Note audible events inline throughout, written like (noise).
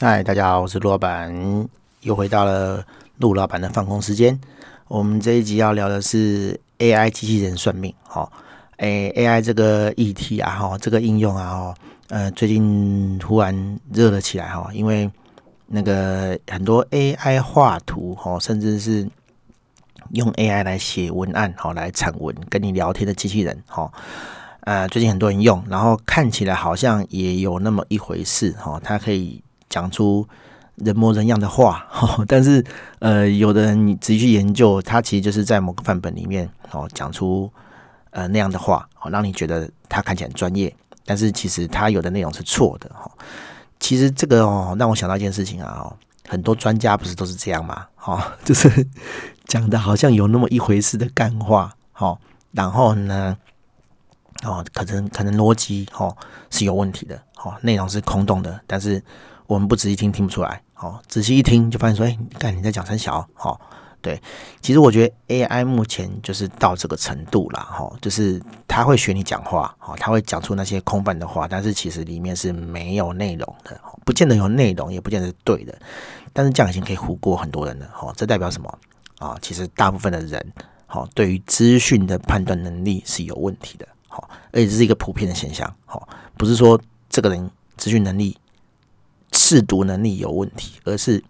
嗨，大家好，我是陆老板，又回到了陆老板的放空时间。我们这一集要聊的是 AI 机器人算命，哈，哎，AI 这个议题啊，哈，这个应用啊，哈，呃，最近突然热了起来，哈，因为那个很多 AI 画图，哈，甚至是用 AI 来写文案，哈，来产文跟你聊天的机器人，哈，呃，最近很多人用，然后看起来好像也有那么一回事，哈，它可以。讲出人模人样的话，(laughs) 但是呃，有的人你仔细去研究，他其实就是在某个范本里面哦讲出呃那样的话，哦让你觉得他看起来很专业，但是其实他有的内容是错的哈。其实这个哦让我想到一件事情啊哦，很多专家不是都是这样吗？哦，(laughs) 就是讲的好像有那么一回事的干话，哈，然后呢，哦，可能可能逻辑哦是有问题的，哦，内容是空洞的，但是。我们不仔细听听不出来，哦，仔细一听就发现说，哎，你看你在讲三小，哦，对，其实我觉得 AI 目前就是到这个程度了，哈，就是他会学你讲话，哦，他会讲出那些空泛的话，但是其实里面是没有内容的，不见得有内容，也不见得是对的，但是这样已经可以唬过很多人了，哦，这代表什么啊？其实大部分的人，好，对于资讯的判断能力是有问题的，好，而且这是一个普遍的现象，好，不是说这个人资讯能力。识读能力有问题，而是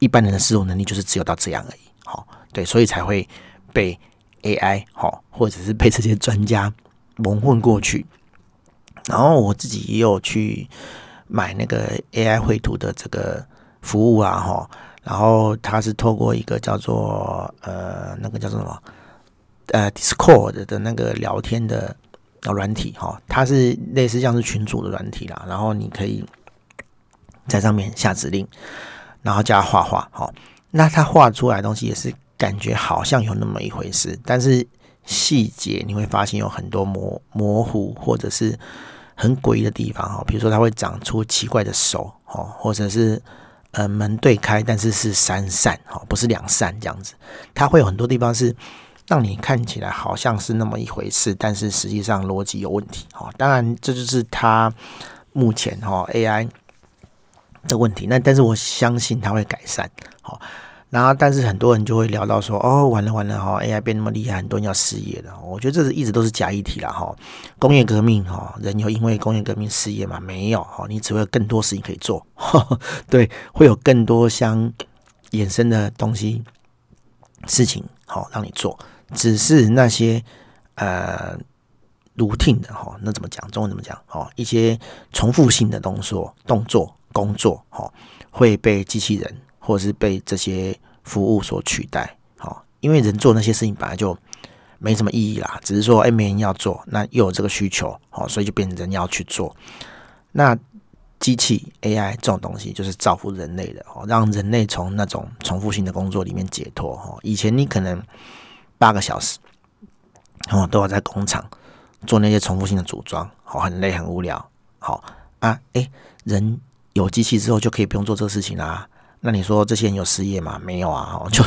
一般人的识读能力就是只有到这样而已。好，对，所以才会被 AI 好，或者是被这些专家蒙混过去。然后我自己也有去买那个 AI 绘图的这个服务啊，哈。然后它是透过一个叫做呃那个叫做什么呃 Discord 的那个聊天的啊软体哈，它是类似像是群组的软体啦。然后你可以。在上面下指令，然后叫他画画，好，那他画出来东西也是感觉好像有那么一回事，但是细节你会发现有很多模模糊或者是很诡异的地方，哈，比如说它会长出奇怪的手，哦，或者是呃门对开，但是是三扇，哈，不是两扇这样子，它会有很多地方是让你看起来好像是那么一回事，但是实际上逻辑有问题，哈，当然这就是他目前哈 AI。的问题，那但是我相信它会改善，好，然后但是很多人就会聊到说，哦，完了完了哈，AI 变那么厉害，很多人要失业了。我觉得这是一直都是假议题了哈。工业革命哈，人有因为工业革命失业吗？没有哈，你只会更多事情可以做，(laughs) 对，会有更多相衍生的东西事情好让你做，只是那些呃 routine 的哈，那怎么讲？中文怎么讲？哦，一些重复性的动作动作。工作哈会被机器人或者是被这些服务所取代，好，因为人做那些事情本来就没什么意义啦，只是说哎没人要做，那又有这个需求，好，所以就变成人要去做。那机器 AI 这种东西就是造福人类的，哦，让人类从那种重复性的工作里面解脱。哈，以前你可能八个小时哦都要在工厂做那些重复性的组装，好，很累很无聊，好啊，哎人。有机器之后就可以不用做这个事情啦、那你说这些人有失业吗？没有啊，哦就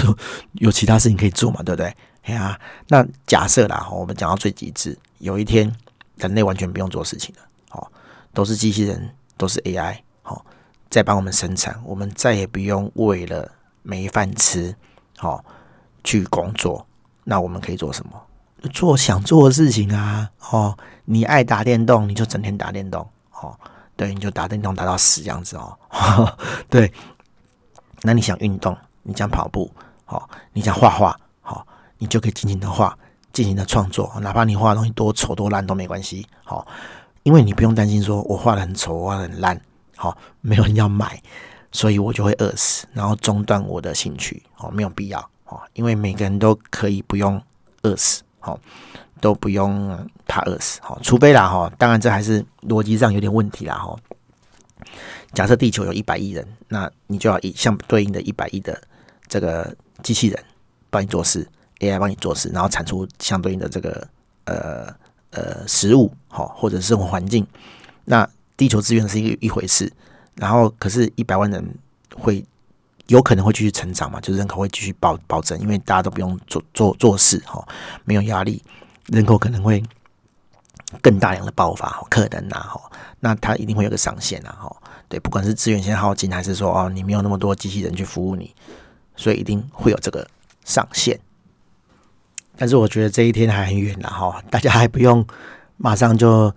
有其他事情可以做嘛，对不对？哎呀、啊，那假设啦，我们讲到最极致，有一天人类完全不用做事情了，好，都是机器人，都是 AI，好，在帮我们生产，我们再也不用为了没饭吃，好去工作。那我们可以做什么？做想做的事情啊，哦，你爱打电动，你就整天打电动，哦。对，你就打电动打到死这样子哦。(laughs) 对，那你想运动，你想跑步，好，你想画画，好，你就可以尽情的画，尽情的创作，哪怕你画的东西多丑多烂都没关系，好，因为你不用担心说我画的很丑，画的很烂，好，没有人要买，所以我就会饿死，然后中断我的兴趣，哦，没有必要，哦，因为每个人都可以不用饿死，好。都不用怕饿死，哈，除非啦，哈，当然这还是逻辑上有点问题啦，哈。假设地球有一百亿人，那你就要以相对应的一百亿的这个机器人帮你做事，AI 帮你做事，然后产出相对应的这个呃呃食物，哈，或者生活环境。那地球资源是一一回事，然后可是一百万人会有可能会继续成长嘛，就是人口会继续暴暴增，因为大家都不用做做做事，哈，没有压力。人口可能会更大量的爆发可能呐哈，那它一定会有个上限啊哈。对，不管是资源先耗尽，还是说哦你没有那么多机器人去服务你，所以一定会有这个上限。但是我觉得这一天还很远了哈，大家还不用马上就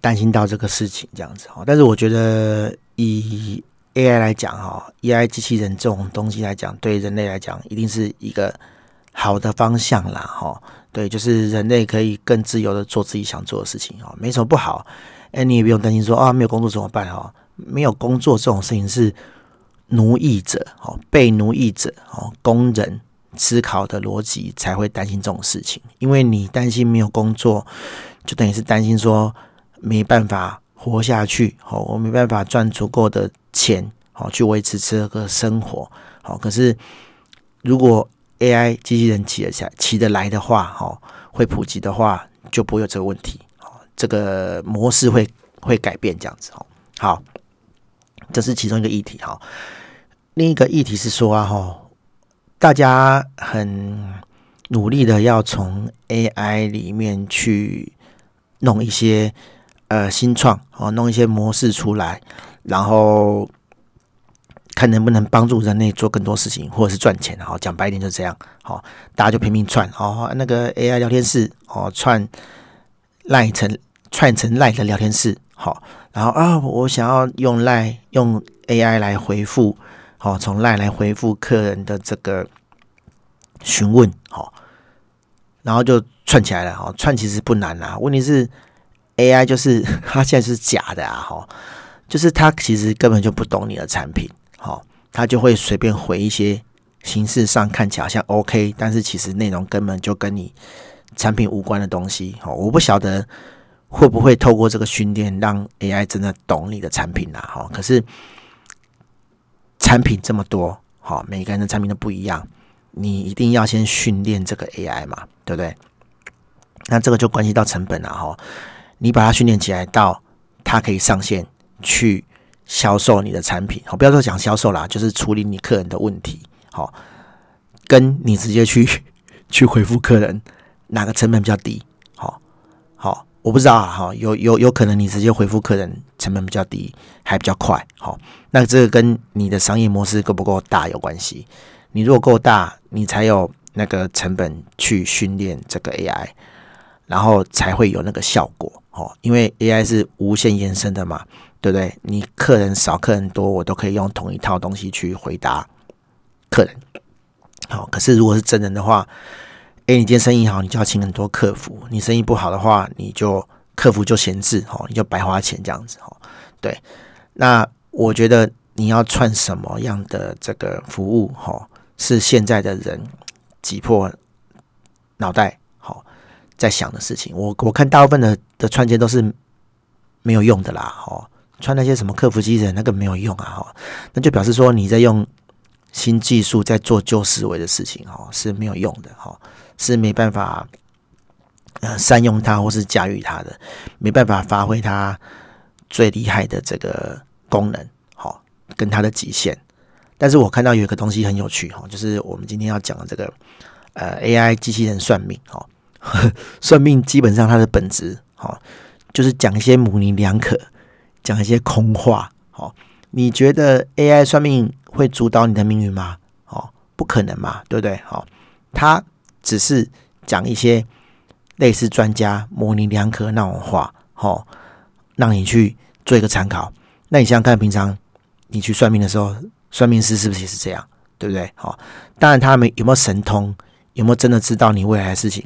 担心到这个事情这样子哈。但是我觉得以 AI 来讲哈，AI 机器人这种东西来讲，对人类来讲一定是一个好的方向啦哈。对，就是人类可以更自由的做自己想做的事情哈，没什么不好。哎，你也不用担心说啊没有工作怎么办哈？没有工作这种事情是奴役者哦，被奴役者哦，工人。思考的逻辑才会担心这种事情，因为你担心没有工作，就等于是担心说没办法活下去，好，我没办法赚足够的钱，好去维持这个生活，好。可是如果 AI 机器人起得下起得来的话，好，会普及的话，就不会有这个问题，好，这个模式会会改变这样子，好，好，这是其中一个议题，哈。另一个议题是说啊，哈。大家很努力的要从 AI 里面去弄一些呃新创哦，弄一些模式出来，然后看能不能帮助人类做更多事情，或者是赚钱。好，讲白一点就这样。好，大家就拼命串哦，那个 AI 聊天室哦，串赖成串成赖的聊天室。好，然后啊，我想要用赖用 AI 来回复。好，从赖来回复客人的这个询问，好，然后就串起来了。哈，串其实不难啊。问题是 AI 就是它现在是假的啊，哈，就是它其实根本就不懂你的产品，哈，它就会随便回一些形式上看起来像 OK，但是其实内容根本就跟你产品无关的东西。哈，我不晓得会不会透过这个训练让 AI 真的懂你的产品啊，哈，可是。产品这么多，哈，每个人的产品都不一样，你一定要先训练这个 AI 嘛，对不对？那这个就关系到成本了哈。你把它训练起来到它可以上线去销售你的产品，好，不要说讲销售啦，就是处理你客人的问题，好，跟你直接去 (laughs) 去回复客人，哪个成本比较低？好，好。我不知道啊，哈，有有有可能你直接回复客人成本比较低，还比较快，好，那这个跟你的商业模式够不够大有关系。你如果够大，你才有那个成本去训练这个 AI，然后才会有那个效果，哦，因为 AI 是无限延伸的嘛，对不对？你客人少，客人多，我都可以用同一套东西去回答客人，好，可是如果是真人的话。哎，你今天生意好，你就要请很多客服；你生意不好的话，你就客服就闲置，哦，你就白花钱这样子，哦，对。那我觉得你要串什么样的这个服务，哦，是现在的人挤破脑袋，在想的事情。我我看大部分的的串接都是没有用的啦，哈，穿那些什么客服机器人那个没有用啊，哈，那就表示说你在用新技术在做旧思维的事情，哈，是没有用的，哈。是没办法，呃，善用它或是驾驭它的，没办法发挥它最厉害的这个功能，好，跟它的极限。但是我看到有一个东西很有趣，哈，就是我们今天要讲的这个，呃，AI 机器人算命，哈，(laughs) 算命基本上它的本质，哈，就是讲一些模棱两可，讲一些空话，好，你觉得 AI 算命会主导你的命运吗？哦，不可能嘛，对不对？好，它。只是讲一些类似专家模棱两可那种话，吼，让你去做一个参考。那你想想看，平常你去算命的时候，算命师是不是也是这样？对不对？好，当然他们有没有神通，有没有真的知道你未来的事情，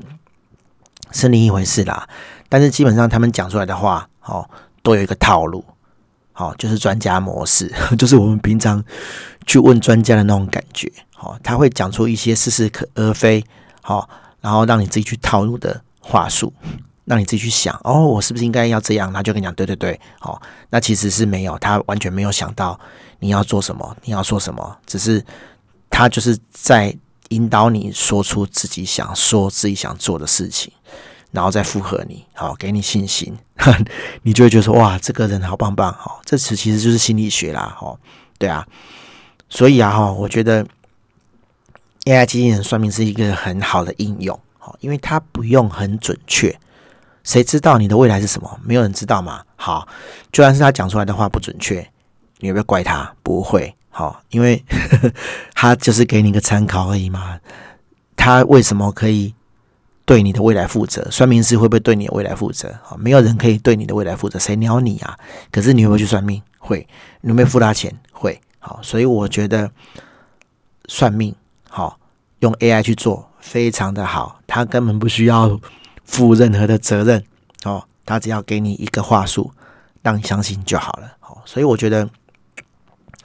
是另一回事啦。但是基本上他们讲出来的话，哦，都有一个套路，好，就是专家模式，(laughs) 就是我们平常去问专家的那种感觉，好，他会讲出一些似是而非。好，然后让你自己去套路的话术，让你自己去想哦，我是不是应该要这样？他就跟你讲，对对对，好，那其实是没有，他完全没有想到你要做什么，你要说什么，只是他就是在引导你说出自己想说、自己想做的事情，然后再附和你，好，给你信心，(laughs) 你就会觉得说哇，这个人好棒棒，哦，这词其实就是心理学啦，好，对啊，所以啊，哈，我觉得。AI 机器人算命是一个很好的应用，好，因为它不用很准确，谁知道你的未来是什么？没有人知道嘛。好，就算是他讲出来的话不准确，你会不会怪他？不会。好，因为 (laughs) 他就是给你一个参考而已嘛。他为什么可以对你的未来负责？算命师会不会对你的未来负责？好，没有人可以对你的未来负责，谁鸟你啊？可是你会不会去算命？会。你有没有付他钱？会。好，所以我觉得算命好，用 AI 去做非常的好，他根本不需要负任何的责任哦，他只要给你一个话术，让你相信就好了。好，所以我觉得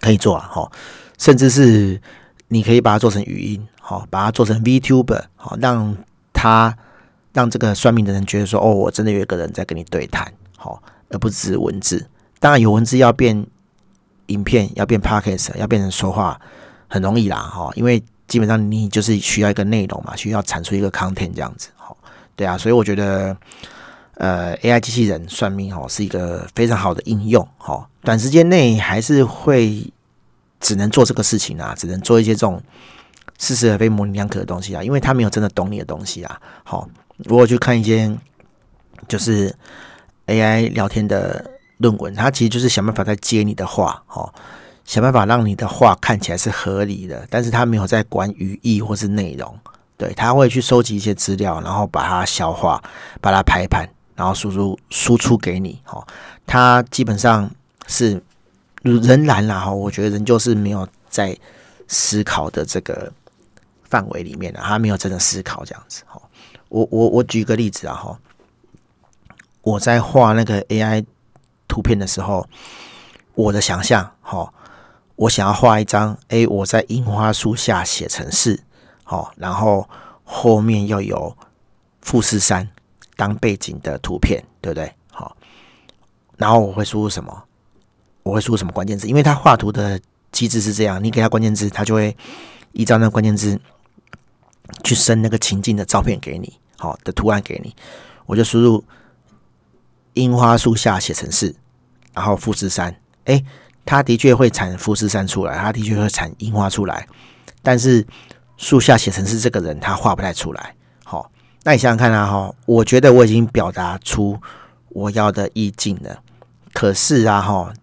可以做啊，好，甚至是你可以把它做成语音，好，把它做成 VTuber，好，让他让这个算命的人觉得说，哦，我真的有一个人在跟你对谈，好，而不只是文字。当然有文字要变。影片要变 Podcast，要变成说话很容易啦，哈，因为基本上你就是需要一个内容嘛，需要产出一个 content 这样子，哈，对啊，所以我觉得，呃，AI 机器人算命哦是一个非常好的应用，哈，短时间内还是会只能做这个事情啊，只能做一些这种似是而非、模棱两可的东西啊，因为他没有真的懂你的东西啊，好，如果去看一间就是 AI 聊天的。论文，它其实就是想办法在接你的话，哦，想办法让你的话看起来是合理的，但是他没有在管语义或是内容，对，他会去收集一些资料，然后把它消化，把它排盘，然后输出输出给你，哦，他基本上是仍然啦，哈，我觉得人就是没有在思考的这个范围里面的，他没有真的思考这样子，哈，我我我举个例子啊，哈，我在画那个 AI。图片的时候，我的想象，好，我想要画一张，诶，我在樱花树下写程式，好，然后后面要有富士山当背景的图片，对不对？好，然后我会输入什么？我会输入什么关键字？因为它画图的机制是这样，你给它关键字，它就会依照那个关键字去生那个情境的照片给你，好的图案给你，我就输入。樱花树下写成是，然后富士山，哎，它的确会产富士山出来，它的确会产樱花出来，但是树下写成是这个人他画不太出来。好，那你想想看啊，哈，我觉得我已经表达出我要的意境了，可是啊，哈，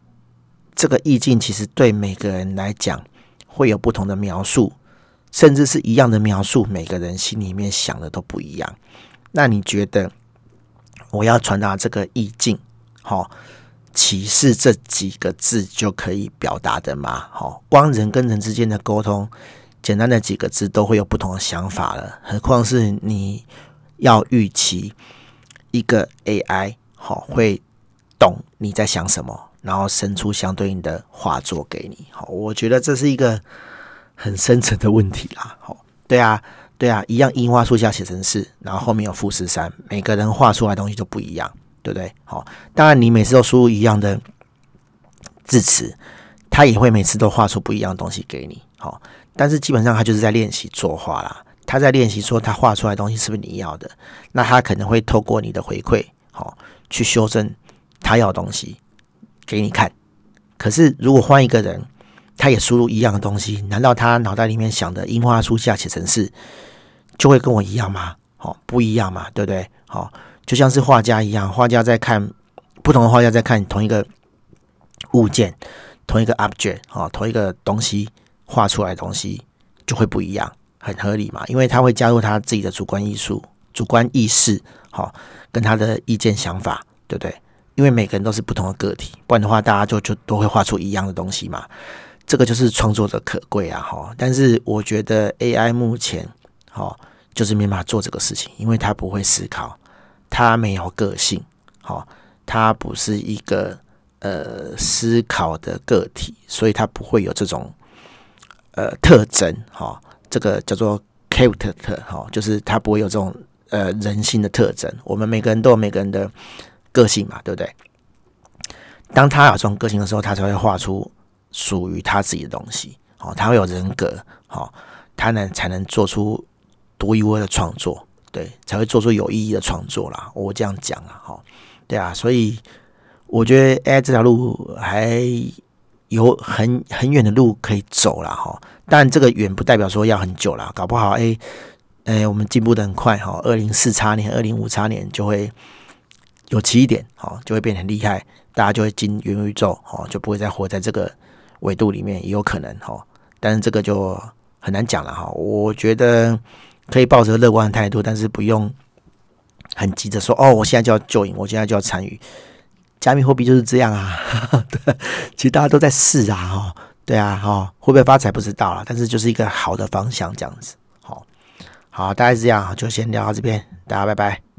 这个意境其实对每个人来讲会有不同的描述，甚至是一样的描述，每个人心里面想的都不一样。那你觉得？我要传达这个意境，好，启示这几个字就可以表达的吗？好，光人跟人之间的沟通，简单的几个字都会有不同的想法了，何况是你要预期一个 AI 好会懂你在想什么，然后生出相对应的画作给你。好，我觉得这是一个很深层的问题啦。好，对啊。对啊，一样樱花树下写程式，然后后面有富士山，每个人画出来东西都不一样，对不对？好，当然你每次都输入一样的字词，他也会每次都画出不一样的东西给你。好，但是基本上他就是在练习作画啦，他在练习说他画出来东西是不是你要的？那他可能会透过你的回馈，好，去修正他要的东西给你看。可是如果换一个人，他也输入一样的东西，难道他脑袋里面想的樱花树下写成是？就会跟我一样吗？好，不一样嘛，对不对？好，就像是画家一样，画家在看不同的画家在看同一个物件，同一个 object，好，同一个东西画出来的东西就会不一样，很合理嘛，因为他会加入他自己的主观艺术、主观意识，好，跟他的意见想法，对不对？因为每个人都是不同的个体，不然的话，大家就就都会画出一样的东西嘛。这个就是创作的可贵啊，哈。但是我觉得 AI 目前。好，就是没办法做这个事情，因为他不会思考，他没有个性，好，他不是一个呃思考的个体，所以他不会有这种呃特征，哈，这个叫做 character，哈，就是他不会有这种呃人性的特征。我们每个人都有每个人的个性嘛，对不对？当他有这种个性的时候，他才会画出属于他自己的东西，哦，他会有人格，好，他能才能做出。独一无二的创作，对，才会做出有意义的创作啦。我这样讲啊，哈，对啊，所以我觉得 AI 这条路还有很很远的路可以走啦。哈。但这个远不代表说要很久啦，搞不好，哎，哎，我们进步的很快哈，二零四叉年、二零五叉年就会有奇异点，哦，就会变得很厉害，大家就会进元宇宙，哦，就不会再活在这个维度里面，也有可能，哦，但是这个就很难讲了，哈。我觉得可以抱着乐观的态度，但是不用很急着说，哦，我现在就要 join，我现在就要参与。加密货币就是这样啊，(laughs) 对，其实大家都在试啊，哈，对啊，哈，会不会发财不知道了，但是就是一个好的方向，这样子，好，好，大概是这样，就先聊到这边，大家拜拜。